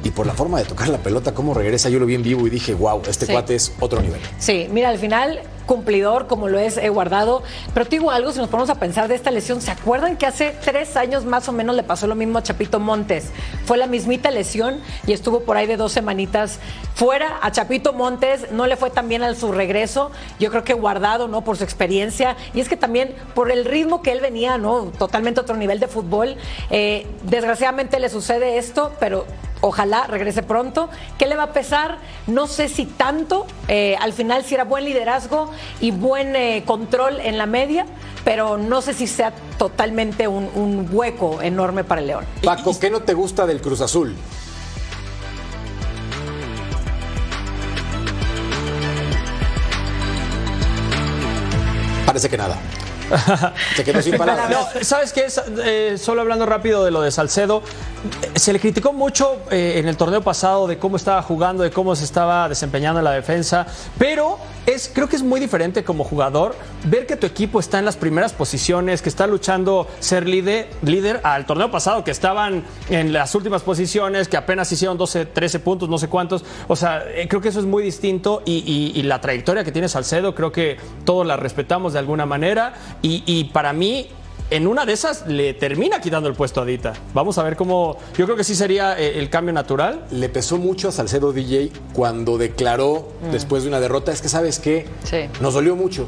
y por la forma de tocar la pelota, cómo regresa, yo lo vi en vivo y dije, wow, este cuate es otro nivel. Sí, mira, al final cumplidor como lo es guardado. Pero te digo algo, si nos ponemos a pensar de esta lesión, ¿se acuerdan que hace tres años más o menos le pasó lo mismo a Chapito Montes? Fue la mismita lesión y estuvo por ahí de dos semanitas fuera. A Chapito Montes no le fue tan bien al su regreso. Yo creo que guardado, ¿no? Por su experiencia. Y es que también por el ritmo que él venía, ¿no? Totalmente otro nivel de fútbol. Eh, desgraciadamente le sucede esto, pero Ojalá regrese pronto. ¿Qué le va a pesar? No sé si tanto. Eh, al final si era buen liderazgo y buen eh, control en la media, pero no sé si sea totalmente un, hueco enorme para el León. Paco, ¿qué no te gusta del Cruz Azul? Parece que nada. Se quedó sin palabras. ¿Sabes qué? Eh, solo hablando rápido de lo de Salcedo, se le criticó mucho eh, en el torneo pasado de cómo estaba jugando, de cómo se estaba desempeñando en la defensa, pero es, creo que es muy diferente como jugador ver que tu equipo está en las primeras posiciones, que está luchando ser líder, líder al torneo pasado, que estaban en las últimas posiciones, que apenas hicieron 12, 13 puntos, no sé cuántos. O sea, eh, creo que eso es muy distinto y, y la trayectoria que tiene Salcedo, creo que todos la respetamos de alguna manera y, para mí en una de esas le termina quitando el puesto a Dita. Vamos a ver cómo. Yo creo que sí sería eh, el cambio natural. Le pesó mucho a Salcedo DJ cuando declaró mm. después de una derrota: es que, ¿sabes qué? Nos dolió mucho.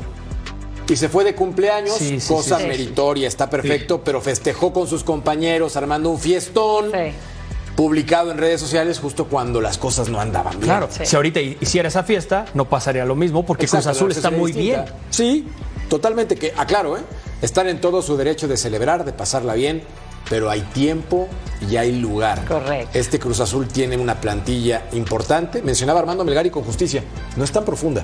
Y se fue de cumpleaños, cosa meritoria, está perfecto, pero festejó con sus compañeros armando un fiestón publicado en redes sociales justo cuando las cosas no andaban bien. Claro, si ahorita hiciera esa fiesta, no pasaría lo mismo porque Cruz Azul está muy bien. Sí, Totalmente que, aclaro, ¿eh? Están en todo su derecho de celebrar, de pasarla bien, pero hay tiempo y hay lugar. Correcto. Este Cruz Azul tiene una plantilla importante. Mencionaba Armando Melgari con justicia, no es tan profunda.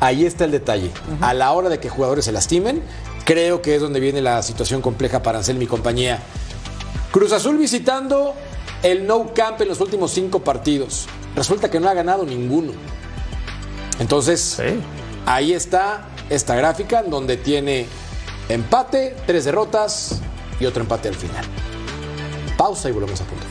Ahí está el detalle. A la hora de que jugadores se lastimen, creo que es donde viene la situación compleja para Anselmi y compañía. Cruz Azul visitando el No Camp en los últimos cinco partidos. Resulta que no ha ganado ninguno. Entonces, ahí está esta gráfica donde tiene empate, tres derrotas y otro empate al final. Pausa y volvemos a punto.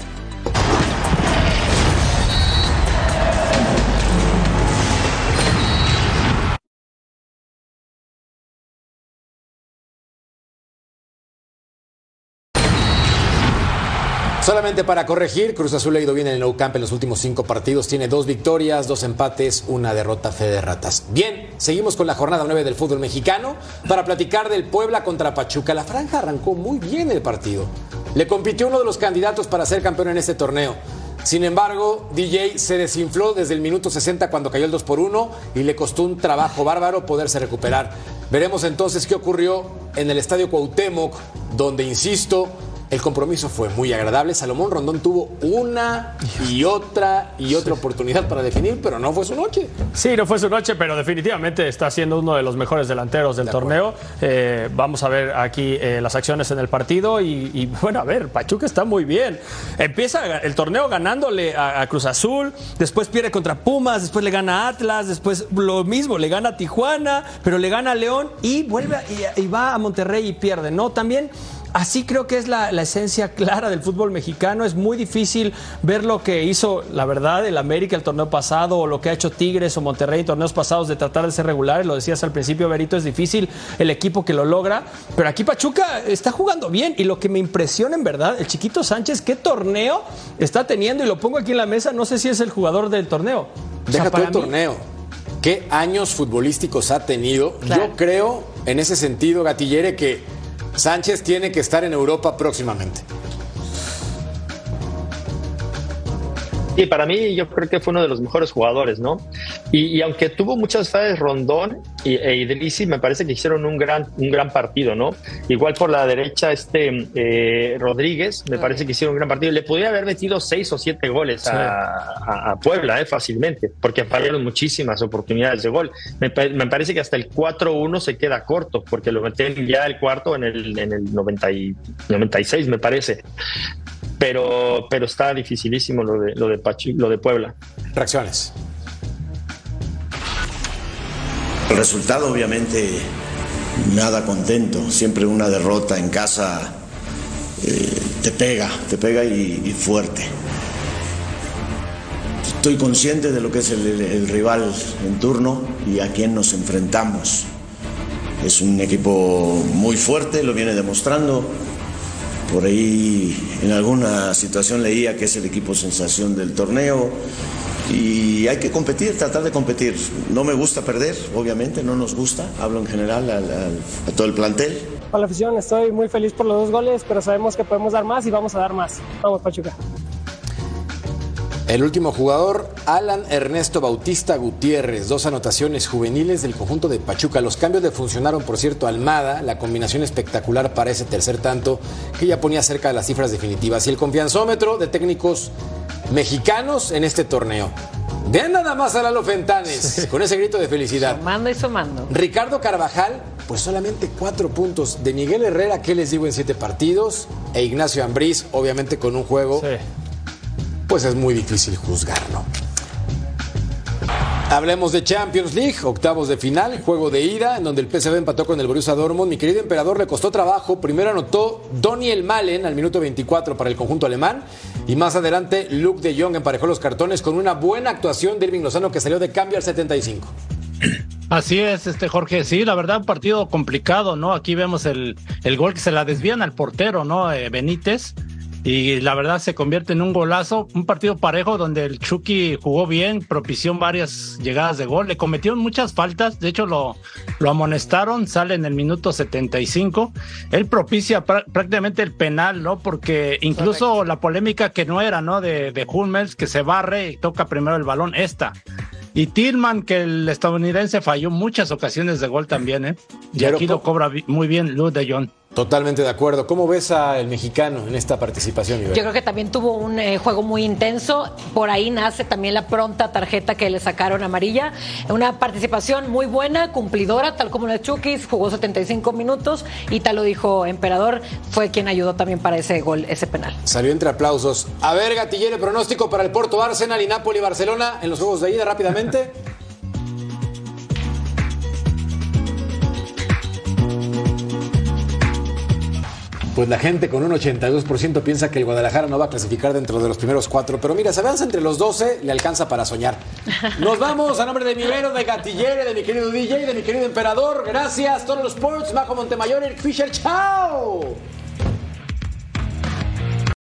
Solamente para corregir, Cruz Azul ha ido bien en el Nou Camp en los últimos cinco partidos. Tiene dos victorias, dos empates, una derrota fe de ratas. Bien, seguimos con la jornada 9 del fútbol mexicano para platicar del Puebla contra Pachuca. La franja arrancó muy bien el partido. Le compitió uno de los candidatos para ser campeón en este torneo. Sin embargo, DJ se desinfló desde el minuto 60 cuando cayó el 2 por 1 y le costó un trabajo bárbaro poderse recuperar. Veremos entonces qué ocurrió en el estadio Cuauhtémoc, donde, insisto, el compromiso fue muy agradable. Salomón Rondón tuvo una y otra y otra oportunidad para definir, pero no fue su noche. Sí, no fue su noche, pero definitivamente está siendo uno de los mejores delanteros del torneo. Eh, vamos a ver aquí eh, las acciones en el partido y, y, bueno, a ver, Pachuca está muy bien. Empieza el torneo ganándole a, a Cruz Azul, después pierde contra Pumas, después le gana a Atlas, después lo mismo, le gana a Tijuana, pero le gana a León y vuelve a- y, y va a Monterrey y pierde, ¿no? También Así creo que es la, la esencia clara del fútbol mexicano. Es muy difícil ver lo que hizo, la verdad, el América el torneo pasado o lo que ha hecho Tigres o Monterrey en torneos pasados de tratar de ser regulares. Lo decías al principio, Berito, es difícil el equipo que lo logra. Pero aquí Pachuca está jugando bien y lo que me impresiona en verdad, el chiquito Sánchez, qué torneo está teniendo y lo pongo aquí en la mesa. No sé si es el jugador del torneo. O sea, Deja todo para el mí- torneo. ¿Qué años futbolísticos ha tenido? Yo creo, en ese sentido, Gatillere, que Sánchez tiene que estar en Europa próximamente. Sí, para mí yo creo que fue uno de los mejores jugadores, ¿no? Y, y aunque tuvo muchas fallas Rondón y, e Idrissi, me parece que hicieron un gran, un gran partido, ¿no? Igual por la derecha, este eh, Rodríguez, me parece que hicieron un gran partido. Le podría haber metido seis o siete goles a, a- a Puebla, ¿eh? Fácilmente, porque fallaron muchísimas oportunidades de gol. Me, me parece que hasta el 4-1 se queda corto, porque lo meten ya el cuarto en el, en el 90 y- 96, me parece. Pero, pero está dificilísimo lo de, lo de, Pachu- lo de Puebla. Reacciones. El resultado, obviamente, nada contento. Siempre una derrota en casa eh, te pega, te pega y, y fuerte. Estoy consciente de lo que es el, el- el rival en turno y a quién nos enfrentamos. Es un equipo muy fuerte, lo viene demostrando. Por ahí en alguna situación leía que es el equipo sensación del torneo y hay que competir, tratar de competir. No me gusta perder, obviamente, no nos gusta, hablo en general al- al- a todo el plantel. Para la afición estoy muy feliz por los dos goles, pero sabemos que podemos dar más y vamos a dar más. Vamos, Pachuca. El último jugador, Alan Ernesto Bautista Gutiérrez, dos anotaciones juveniles del conjunto de Pachuca. Los cambios le funcionaron, por cierto, Almada, la combinación espectacular para ese tercer tanto que ya ponía cerca de las cifras definitivas. Y el confianzómetro de técnicos mexicanos en este torneo. Vean nada más a Lalo Fentanes con ese grito de felicidad. Sumando y sumando. Ricardo Carvajal, pues solamente cuatro puntos. De Miguel Herrera, ¿qué les digo en siete partidos? E Ignacio Ambriz, obviamente con un juego pues es muy difícil juzgarlo. Hablemos de Champions League, octavos de final, juego de ida, en donde el PSV empató con el Borussia Dortmund. Mi querido emperador le costó trabajo. Primero anotó Daniel Malen al minuto 24 para el conjunto alemán. Y más adelante, Luke de Jong emparejó los cartones con una buena actuación de Irving Lozano que salió de cambio al 75. Así es, este Jorge. Sí, la verdad, un partido complicado, ¿no? Aquí vemos el, el gol que se la desvían al portero, ¿no? Eh, Benítez. Y la verdad se convierte en un golazo, un partido parejo donde el Chucky jugó bien, propició varias llegadas de gol, le cometieron muchas faltas, de hecho lo, lo amonestaron, sale en el minuto 75. Él propicia prá- prácticamente el penal, ¿no? Porque incluso la polémica que no era, ¿no? De, de Hummels, que se barre y toca primero el balón, esta. Y Tillman, que el estadounidense falló muchas ocasiones de gol también, ¿eh? Y Pero aquí lo cobra muy bien Luz de Jong. Totalmente de acuerdo. ¿Cómo ves al mexicano en esta participación, Iber? Yo creo que también tuvo un eh, juego muy intenso. Por ahí nace también la pronta tarjeta que le sacaron amarilla. Una participación muy buena, cumplidora, tal como la de Chukis. Jugó 75 minutos y tal lo dijo Emperador. Fue quien ayudó también para ese gol, ese penal. Salió entre aplausos. A ver, Gatillere, pronóstico para el Porto Arsenal y Napoli Barcelona en los juegos de ida rápidamente. Pues la gente con un 82% piensa que el Guadalajara no va a clasificar dentro de los primeros cuatro. Pero mira, se avanza entre los 12, le alcanza para soñar. Nos vamos a nombre de mi Vero, de Gatillere, de mi querido DJ, de mi querido Emperador. Gracias, todos los sports, Majo Montemayor, Eric Fisher. ¡Chao!